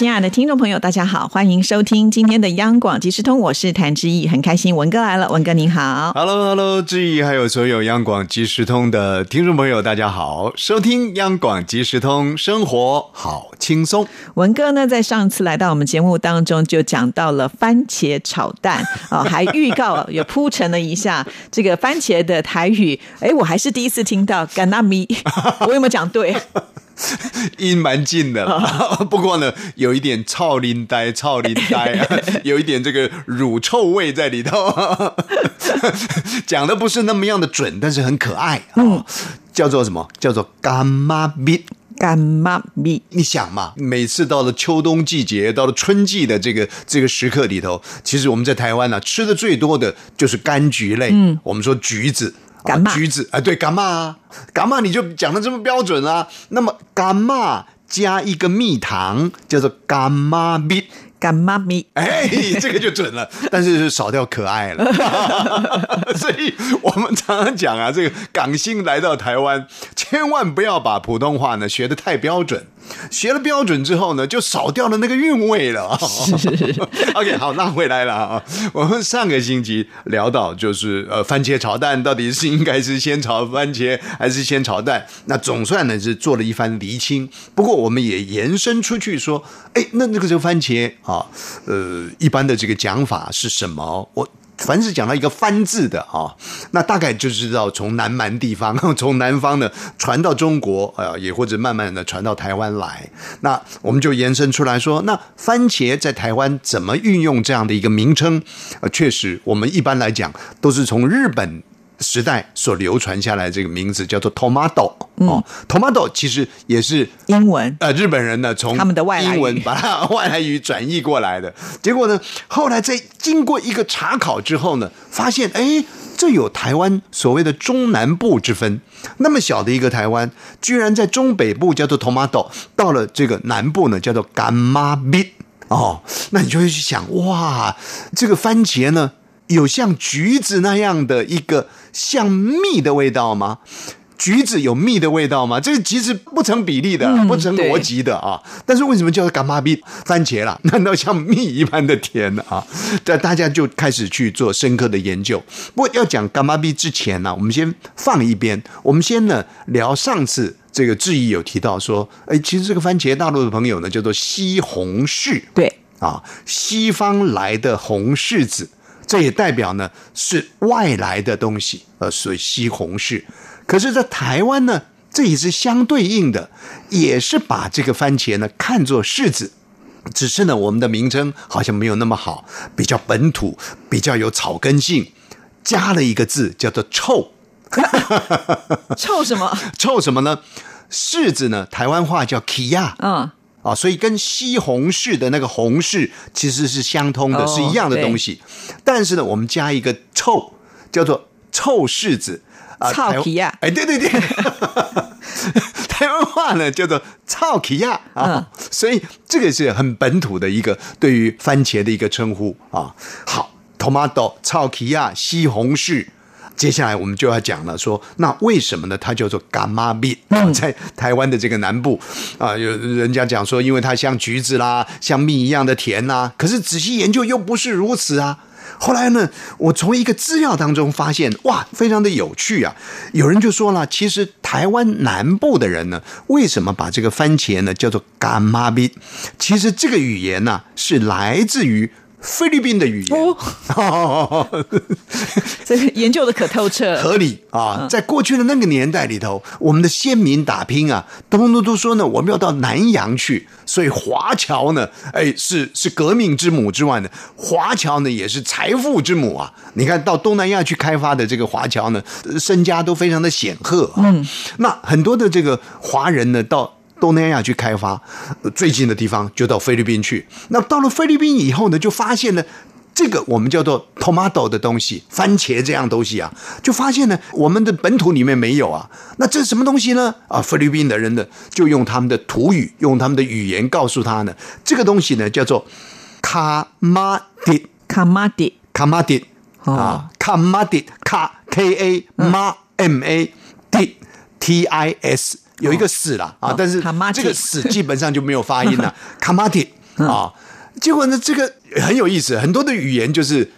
亲爱的听众朋友，大家好，欢迎收听今天的央广即时通，我是谭志毅，很开心文哥来了，文哥您好。Hello，Hello，志毅，还有所有央广即时通的听众朋友，大家好，收听央广即时通，生活好轻松。文哥呢，在上次来到我们节目当中，就讲到了番茄炒蛋啊、还预告也铺陈了一下这个番茄的台语。哎，我还是第一次听到 g a n a m i 我有没有讲对？音蛮近的啦，不过呢，有一点操林呆，操林呆、啊，有一点这个乳臭味在里头，讲的不是那么样的准，但是很可爱啊、嗯叫做什么？叫做干妈咪。干妈咪，你想嘛，每次到了秋冬季节，到了春季的这个这个时刻里头，其实我们在台湾呢、吃的最多的就是柑橘类。嗯，我们说橘子。橘子啊，对，干嘛啊，干嘛你就讲的这么标准啊。那么干嘛加一个蜜糖，叫做干嘛蜜，干妈咪，哎，这个就准了，但是少掉可爱了。所以我们常常讲啊，这个港星来到台湾，千万不要把普通话呢学的太标准。学了标准之后呢，就少掉了那个韵味了。OK，好，那回来了啊。我们上个星期聊到，就是呃，番茄炒蛋到底是应该是先炒番茄还是先炒蛋？那总算呢是做了一番厘清。不过我们也延伸出去说，哎，那那个这个番茄啊，呃，一般的这个讲法是什么？我。凡是讲到一个“番”字的啊，那大概就知道从南蛮地方，从南方呢传到中国，呃，也或者慢慢的传到台湾来。那我们就延伸出来说，那番茄在台湾怎么运用这样的一个名称？呃，确实，我们一般来讲都是从日本。时代所流传下来这个名字叫做 tomato 哦、t o m a t o 其实也是英文。呃，日本人呢从他们的外英文把它外来语转译过来的，结果呢，后来在经过一个查考之后呢，发现哎，这有台湾所谓的中南部之分。那么小的一个台湾，居然在中北部叫做 tomato，到了这个南部呢叫做干妈蜜哦，那你就会去想，哇，这个番茄呢，有像橘子那样的一个像蜜的味道吗？橘子有蜜的味道吗？这个其实不成比例的，不成逻辑的啊。但是为什么叫干妈蜜番茄啦？难道像蜜一般的甜啊？这大家就开始去做深刻的研究。不过要讲干妈蜜之前呢、我们先放一边，我们先呢聊上次这个质疑有提到说，哎，其实这个番茄大陆的朋友呢叫做西红柿，对，啊，西方来的红柿子，这也代表呢是外来的东西，呃，所以西红柿。可是，在台湾呢，这也是相对应的，也是把这个番茄呢看作柿子。只是呢，我们的名称好像没有那么好，比较本土，比较有草根性，加了一个字叫做“臭”。臭什么？臭什么呢？柿子呢，台湾话叫 “kia”。嗯，啊，所以跟西红柿的那个红柿其实是相通的，哦是一样的东西。但是呢，我们加一个臭，叫做臭柿子啊，台湾臭皮呀哎，对对对，台湾话呢叫做臭皮亚啊，所以这个是很本土的一个对于番茄的一个称呼啊。好，tomato 臭皮亚西红柿。接下来我们就要讲了，说那为什么呢？它叫做干妈蜜，在台湾的这个南部啊，有人家讲说，因为它像橘子啦，像蜜一样的甜呐、可是仔细研究又不是如此啊。后来呢，我从一个资料当中发现，哇，非常的有趣啊！有人就说了，其实台湾南部的人呢，为什么把这个番茄呢叫做干妈蜜？其实这个语言呢、是来自于菲律宾的语言。哦，这研究的可透彻。合理啊，在过去的那个年代里头，我们的先民打拼啊，通通都说呢，我们要到南洋去，所以华侨呢，哎，是是革命之母之外呢，华侨呢也是财富之母啊。你看到东南亚去开发的这个华侨呢，呃身家都非常的显赫、啊。嗯，那很多的这个华人呢，到东南亚去开发，呃最近的地方就到菲律宾去。那到了菲律宾以后呢，就发现呢。这个我们叫做 tomato 的东西，番茄这样东西啊，就发现呢，我们的本土里面没有啊。那这是什么东西呢？啊，菲律宾的人呢，就用他们的土语，用他们的语言告诉他呢，这个东西呢叫做卡马迪，卡马迪，卡马迪啊，卡马迪，卡 K A 马 M A 迪 T I S 有一个死了啊，但是这个死基本上就没有发音了，卡马提啊。结果呢，这个很有意思，很多的语言就是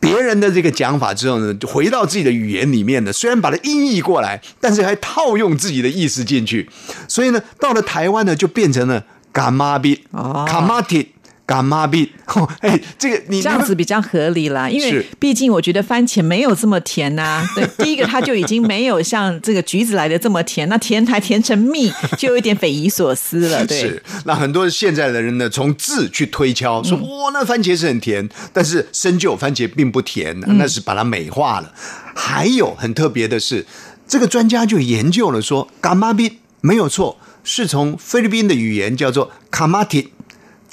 别人的这个讲法之后呢，就回到自己的语言里面呢，虽然把它音译过来，但是还套用自己的意思进去，所以呢，到了台湾呢，就变成了卡马比卡马蒂。干妈币，哎，这个你这样子比较合理啦，因为毕竟我觉得番茄没有这么甜呐。对，第一个它就已经没有像这个橘子来的这么甜，那甜还甜成蜜，就有一点匪夷所思了。对，是。那很多现在的人呢，从字去推敲，说哇，那番茄是很甜，但是深究番茄并不甜，那是把它美化了。还有很特别的是，这个专家就研究了说，干妈币没有错，是从菲律宾的语言叫做卡马蒂。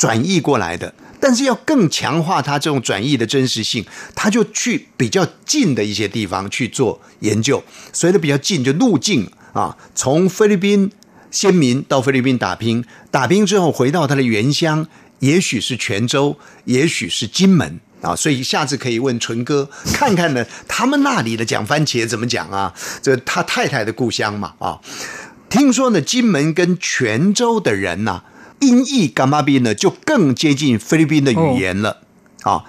转译过来的，但是要更强化它这种转译的真实性，他就去比较近的一些地方去做研究。所以的比较近，就路径啊，从菲律宾先民到菲律宾打拼，打拼之后回到他的原乡，也许是泉州，也许是金门啊。所以下次可以问纯哥看看呢，他们那里的讲番茄怎么讲啊？这他太太的故乡嘛啊。听说呢，金门跟泉州的人呢。音译噶玛宾呢，就更接近菲律宾的语言了。啊，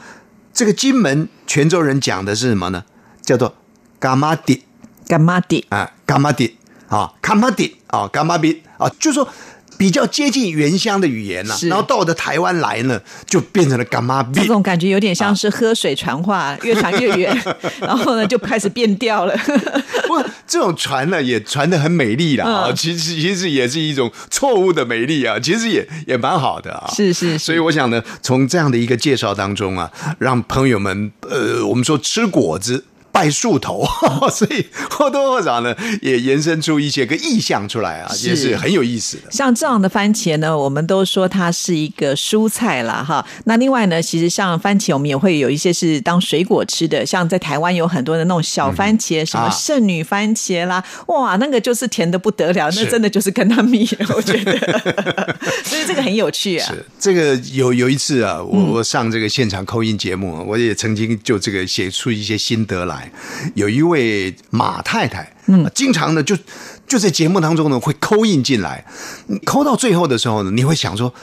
这个金门泉州人讲的是什么呢？叫做噶玛迪，噶玛迪啊，噶玛迪啊，噶玛迪啊，噶玛宾啊，就说。比较接近原乡的语言了，然后到的台湾来呢，就变成了干妈币。这种感觉有点像是喝水传话，越传越远，然后呢就开始变调了。不，这种传呢也传的很美丽了啊，其实其实也是一种错误的美丽啊，其实也也蛮好的啊。是是，所以我想呢，从这样的一个介绍当中啊，让朋友们呃，我们说吃果子。拜树头，所以或多或少呢，也延伸出一些个意象出来啊，也是很有意思的。像这样的番茄呢，我们都说它是一个蔬菜啦，哈。那另外呢，其实像番茄，我们也会有一些是当水果吃的，像在台湾有很多的那种小番茄，什么圣女番茄啦，哇，那个就是甜的不得了，那真的就是跟它蜜，我觉得。所以这个很有趣啊。是这个有有一次啊，我我上这个现场扣音节目，我也曾经就这个写出一些心得来。有一位马太太，嗯，经常呢就就在节目当中呢会扣印进来，扣到最后的时候呢，你会想说。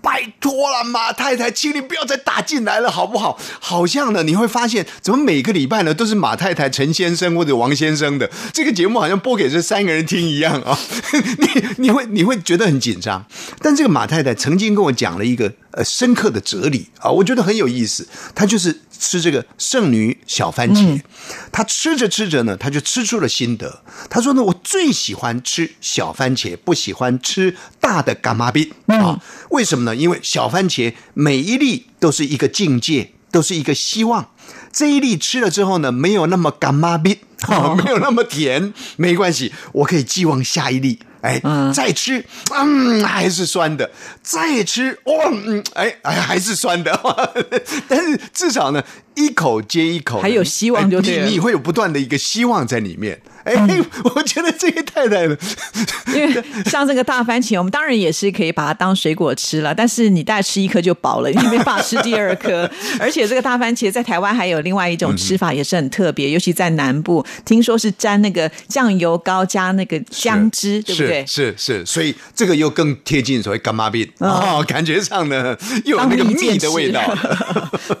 拜托了，马太太，请你不要再打进来了，好不好？好像呢，你会发现，怎么每个礼拜呢都是马太太、陈先生或者王先生的这个节目，好像播给这三个人听一样啊！你你会你会觉得很紧张。但这个马太太曾经跟我讲了一个呃深刻的哲理啊，我觉得很有意思。他就是吃这个圣女小番茄，他吃着吃着呢，他就吃出了心得。他说呢，我最喜欢吃小番茄，不喜欢吃大的干妈币啊？为什么呢？因为小番茄每一粒都是一个境界，都是一个希望。这一粒吃了之后呢，没有那么干妈逼，没有那么甜，没关系，我可以寄望下一粒。哎，再吃，嗯，还是酸的；再吃，哦，嗯，哎，哎，还是酸的。但是至少呢，一口接一口，还有希望，就你你会有不断的一个希望在里面。哎，我觉得这个太太呢，因为像这个大番茄，我们当然也是可以把它当水果吃了，但是你大概吃一颗就饱了，你没法吃第二颗。而且这个大番茄在台湾还有另外一种吃法，也是很特别，尤其在南部，听说是沾那个酱油膏加那个姜汁，对不对？是是，所以这个又更贴近所谓干妈病哦，感觉上呢又有那个蜜的味道。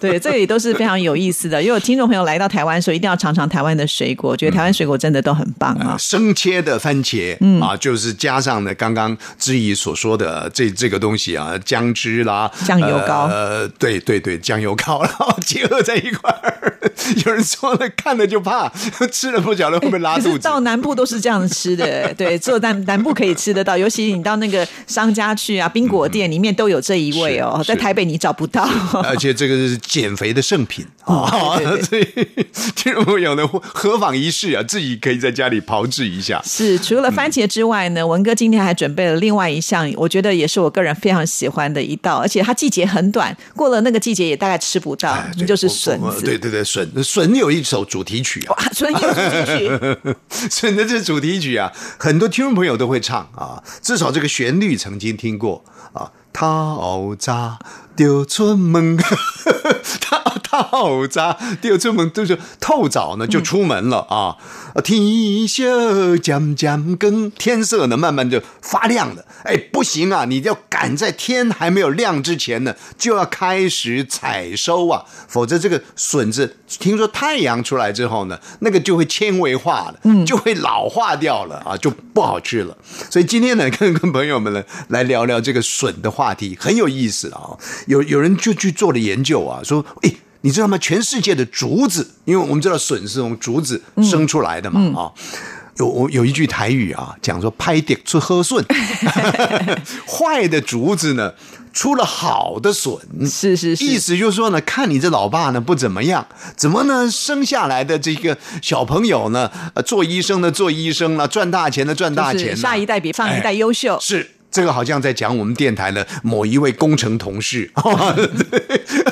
对，这里都是非常有意思的。如果听众朋友来到台湾的时候，一定要尝尝台湾的水果，觉得台湾水果真的都。很棒啊！生切的番茄，嗯啊，就是加上呢刚刚知怡所说的这这个东西啊，姜汁啦，酱油膏，呃，对对对，酱油膏，然后结合在一块儿，有人说了，看了就怕，吃了不晓得会不会拉肚子。到南部都是这样吃的，对，只有南南部可以吃得到，尤其你到那个商家去啊，冰果店里面都有这一味哦，是在台北你找不到。而且这个是减肥的圣品 啊所以听众朋友呢，何妨一试啊，自己可以在家里炮制一下。是，除了番茄之外呢，文哥今天还准备了另外一项，我觉得也是我个人非常喜欢的一道，而且它季节很短，过了那个季节也大概吃不到，哎那就是笋子。对对对，笋笋有一首主题曲啊，笋有主题曲，笋的这主题曲啊，很多听众朋友都会唱啊，至少这个旋律曾经听过啊。透早就出门，透 透早就出门，就是透早呢就出门了啊。天色渐渐更，天色呢慢慢就发亮了。哎，不行啊，你要赶在天还没有亮之前呢，就要开始采收啊，否则这个笋子，听说太阳出来之后呢，那个就会纤维化了，嗯，就会老化掉了啊，就不好吃了。所以今天呢，跟跟朋友们呢来聊聊这个笋的话题，很有意思啊。有有人就去做了研究啊，说，哎。你知道吗？全世界的竹子，因为我们知道笋是从竹子生出来的嘛，啊、有我有一句台语啊，讲说“拍点出喝笋”，坏的竹子呢出了好的笋，是是是，意思就是说呢，看你这老爸呢不怎么样，怎么呢生下来的这个小朋友呢，呃，做医生的做医生了，赚大钱的赚大钱了，就是下一代比上一代优秀。是这个好像在讲我们电台的某一位工程同事，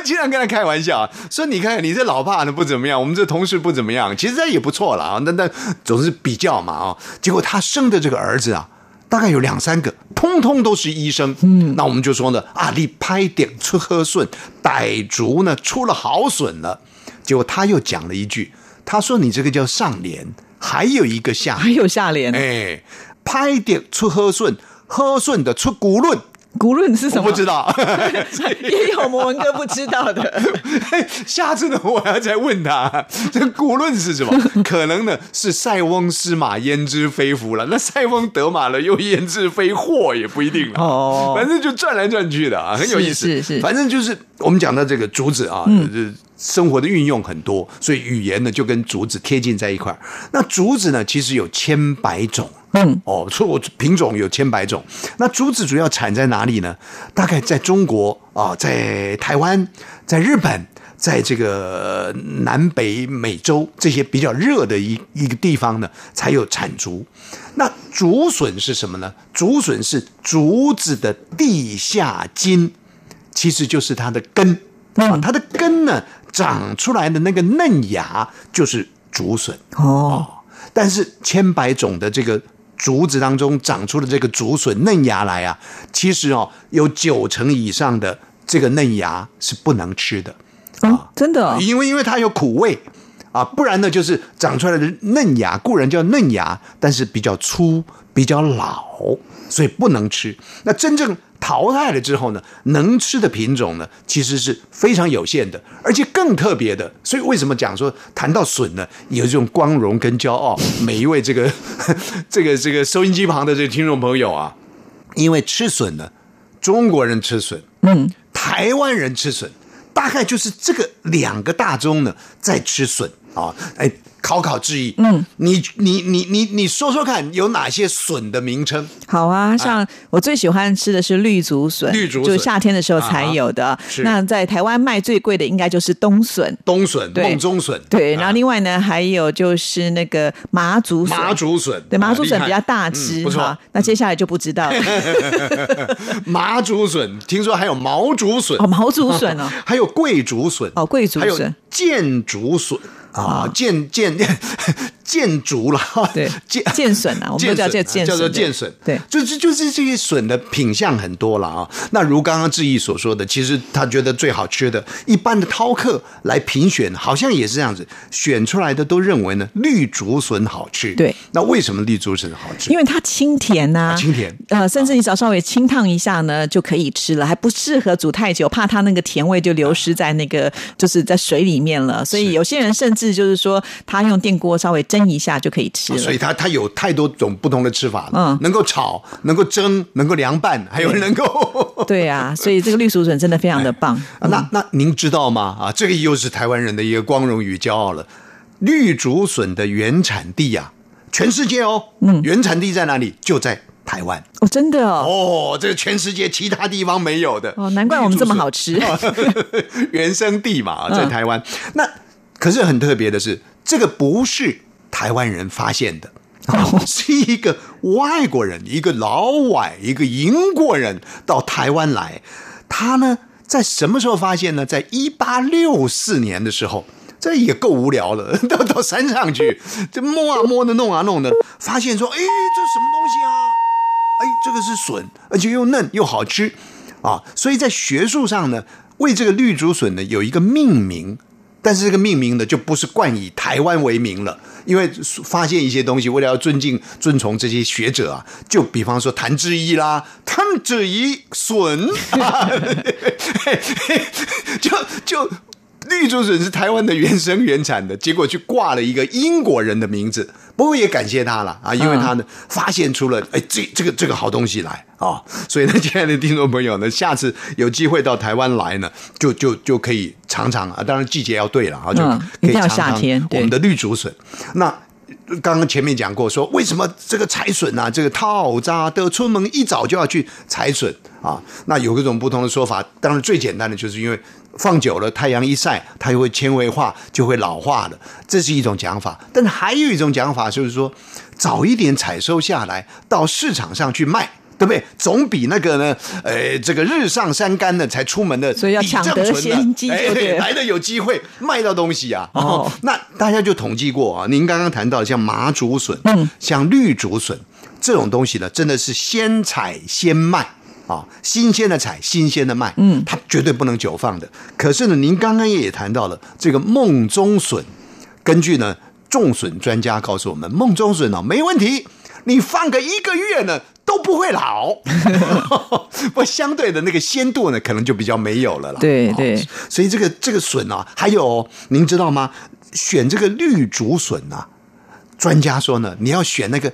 我经常跟他开玩笑说：“你看你这老爸呢不怎么样，我们这同事不怎么样，其实他也不错了啊。那那总是比较嘛啊。结果他生的这个儿子啊，大概有两三个，通通都是医生。嗯，那我们就说呢，啊，你拍点出喝顺，傣族呢出了好笋了。结果他又讲了一句，他说你这个叫上联，还有一个下还有下联，哎，拍点出喝顺，喝顺的出轱辘，轱辘是什么？我不知道。也有我们文哥不知道的。下次呢，我要再问他，这古论是什么？可能呢是塞翁失马焉知非福了。那塞翁得马了，又焉知非祸也不一定了。哦反正就转来转去的啊，很有意思。是是是反正就是我们讲到这个竹子啊，嗯。生活的运用很多，所以语言呢就跟竹子贴近在一块儿。那竹子呢，其实有千百种，嗯，哦，错品种有千百种。那竹子主要产在哪里呢？大概在中国啊，在台湾，在日本，在这个南北美洲这些比较热的一一个地方呢，才有产竹。那竹笋是什么呢？竹笋是竹子的地下茎，其实就是它的根啊，它的根呢长出来的那个嫩芽就是竹笋。哦，但是千百种的这个竹子当中长出的这个竹笋嫩芽来啊，其实哦有九成以上的这个嫩芽是不能吃的，哦，真的哦，因为因为它有苦味啊，不然呢就是长出来的嫩芽固然叫嫩芽，但是比较粗比较老，所以不能吃。那真正淘汰了之后呢，能吃的品种呢，其实是非常有限的，而且更特别的。所以为什么讲说谈到笋呢，有这种光荣跟骄傲？每一位这个 这个这个收音机旁的这个听众朋友啊，因为吃笋呢，中国人吃笋，嗯，台湾人吃笋，大概就是这个两个大宗呢在吃笋啊，哎。考考志毅，嗯，你你你你你说说看，有哪些笋的名称？好啊，像我最喜欢吃的是绿竹笋，绿竹笋。就是夏天的时候才有的。是。那在台湾卖最贵的应该就是冬笋，冬笋、对。梦中笋，对。啊。然后另外呢，还有就是那个麻竹笋，麻竹笋，对，麻竹笋比较大只，嗯不错。那接下来就不知道。了。麻竹笋，听说还有毛竹笋。哦，毛竹笋哦，还有桂竹笋，哦桂竹还有笋箭竹笋啊，见见见箭竹了，对箭剑笋啊，我们都叫这剑笋，叫做对剑笋，对。就是就是这些笋的品相很多了啊。那如刚刚志毅所说的，其实他觉得最好吃的，一般的饕客来评选，好像也是这样子，选出来的都认为呢绿竹笋好吃。对，那为什么绿竹笋好吃？因为它清甜呐、啊清甜呃，甚至你只要稍微清烫一下呢，就可以吃了，还不适合煮太久，怕它那个甜味就流失在那个就是在水里面了。所以有些人甚至就是说，他用电锅稍微蒸蒸一下就可以吃了。所以它它有太多种不同的吃法，嗯能够炒，能够蒸，能够凉拌，还有能够。对啊，所以这个绿竹笋真的非常的棒。啊那那您知道吗？啊，这个又是台湾人的一个光荣与骄傲了。绿竹笋的原产地啊，全世界哦，嗯，原产地在哪里？就在台湾哦，真的哦，哦，这个全世界其他地方没有的哦，难怪我们这么好吃。原生地嘛，嗯在台湾。那可是很特别的是，这个不是台湾人发现的。哦是一个外国人，一个老外，一个英国人到台湾来。他呢，在什么时候发现呢？在一八六四年的时候，这也够无聊了，到到山上去，这摸啊摸的，弄啊弄的，发现说，哎，这什么东西啊？哎，这个是笋，而且又嫩又好吃啊！所以在学术上呢，为这个绿竹笋呢有一个命名，但是这个命名呢就不是冠以台湾为名了，因为发现一些东西，为了要尊敬遵从这些学者啊，就比方说谭志毅啦，谭志毅笋，就就。绿竹笋是台湾的原生原产的，结果去挂了一个英国人的名字。不过也感谢他了啊，因为他呢发现出了哎这这个这个好东西来啊，所以呢，亲爱的听众朋友呢，下次有机会到台湾来呢，就就就可以尝尝啊，当然季节要对了啊，就嗯可以一定要尝尝夏天我们的绿竹笋。那刚刚前面讲过，说为什么这个采笋啊，这个套扎的出门一早就要去采笋啊？那有各种不同的说法，当然最简单的就是因为放久了，太阳一晒，它就会纤维化，就会老化了，这是一种讲法。但是还有一种讲法就是说，早一点采收下来，到市场上去卖。对不对？总比那个呢，呃，这个日上三竿的才出门的，所以要抢得先机 来的有机会卖到东西啊。哦哦，那大家就统计过啊，您刚刚谈到像麻竹笋，嗯，像绿竹笋这种东西呢，真的是先采先卖。啊，新鲜的采，新鲜的卖，嗯，它绝对不能久放的。可是呢，您刚刚也谈到了这个梦中笋，根据呢种笋专家告诉我们，梦中笋哦没问题，你放个一个月呢都不会老，不相对的那个鲜度呢可能就比较没有了啦。哦对对所以这个这个笋啊，还有哦您知道吗？选这个绿竹笋啊，专家说呢，你要选那个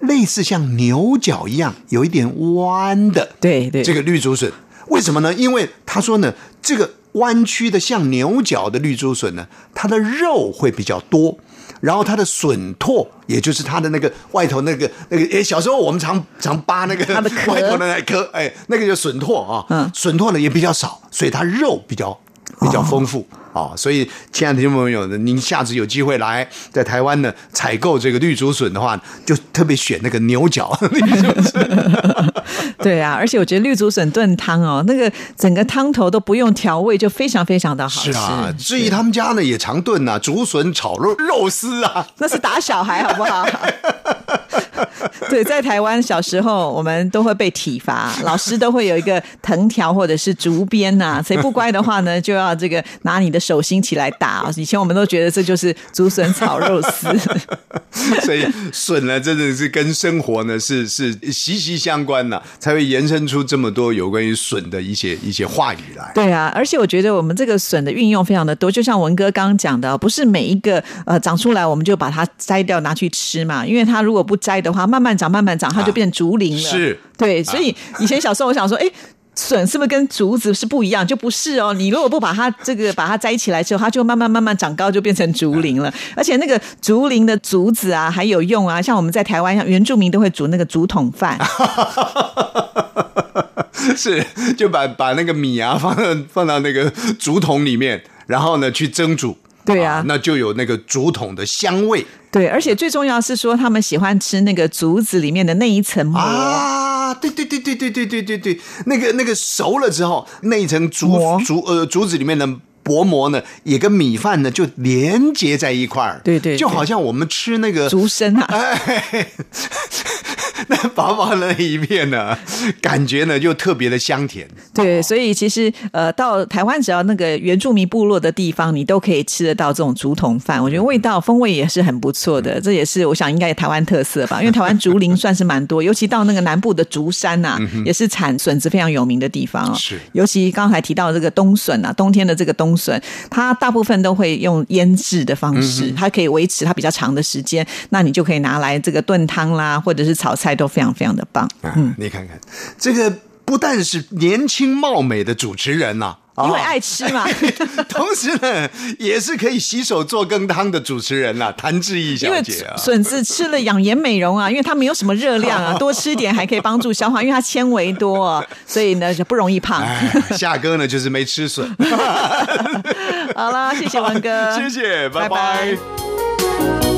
类似像牛角一样有一点弯的，对对这个绿竹笋，为什么呢？因为他说呢，这个弯曲的像牛角的绿竹笋呢，它的肉会比较多。然后它的笋拓，也就是它的那个外头那个那个，诶，小时候我们常常扒那个 外头的那颗，哎，那个叫笋拓啊，嗯笋拓呢也比较少，所以它肉比较比较丰富。啊、所以，亲爱的听众朋友呢，您下次有机会来在台湾呢采购这个绿竹笋的话，就特别选那个牛角 绿竹笋。对啊，而且我觉得绿竹笋炖汤哦，那个整个汤头都不用调味，就非常非常的好吃。是啊，至于他们家呢也常炖啊，竹笋炒肉肉丝啊，那是打小孩好不好？对，在台湾小时候我们都会被体罚，老师都会有一个藤条或者是竹鞭呐、谁不乖的话呢，就要这个拿你的手心起来打。以前我们都觉得这就是竹笋炒肉丝。所以笋呢真的是跟生活呢是是息息相关呐、才会延伸出这么多有关于笋的一些一些话语来。对啊，而且我觉得我们这个笋的运用非常的多，就像文哥刚刚讲的，不是每一个呃长出来我们就把它摘掉拿去吃嘛，因为它如果不摘的话，慢慢长慢慢长，它就变竹林了。是对，所以以前小时候我想说，哎。笋是不是跟竹子是不一样？就不是哦。你如果不把它这个把它摘起来之后，它就慢慢慢慢长高，就变成竹林了。而且那个竹林的竹子啊，还有用啊。像我们在台湾，像原住民都会煮那个竹筒饭，是，就把把那个米啊放到放到那个竹筒里面，然后呢去蒸煮。对啊那就有那个竹筒的香味对，而且最重要是说，他们喜欢吃那个竹子里面的那一层膜。啊！对对对对对对对对对，那个那个熟了之后，那一层竹竹呃竹子里面的薄膜呢，也跟米饭呢就连接在一块儿。对对对就好像我们吃那个竹笙啊，哎，那薄薄的那一片呢，感觉呢就特别的香甜。对，所以其实呃，到台湾只要那个原住民部落的地方，你都可以吃得到这种竹筒饭。我觉得味道风味也是很不错的，这也是我想应该台湾特色吧。因为台湾竹林算是蛮多，尤其到那个南部的竹山呐、也是产笋子非常有名的地方哦。是尤其刚才提到这个冬笋啊，冬天的这个冬笋，它大部分都会用腌制的方式，它可以维持它比较长的时间，那你就可以拿来这个炖汤啦，或者是炒菜都非常非常的棒。啊，你看看这个，不但是年轻貌美的主持人呐、啊，因为爱吃嘛，同时呢，也是可以洗手做羹汤的主持人呐、谭志毅小姐啊。笋子吃了养颜美容啊，因为它没有什么热量啊，多吃一点还可以帮助消化，因为它纤维多、啊，所以呢就不容易胖。哎，夏哥呢就是没吃笋，好了，谢谢文哥，谢谢，拜。拜拜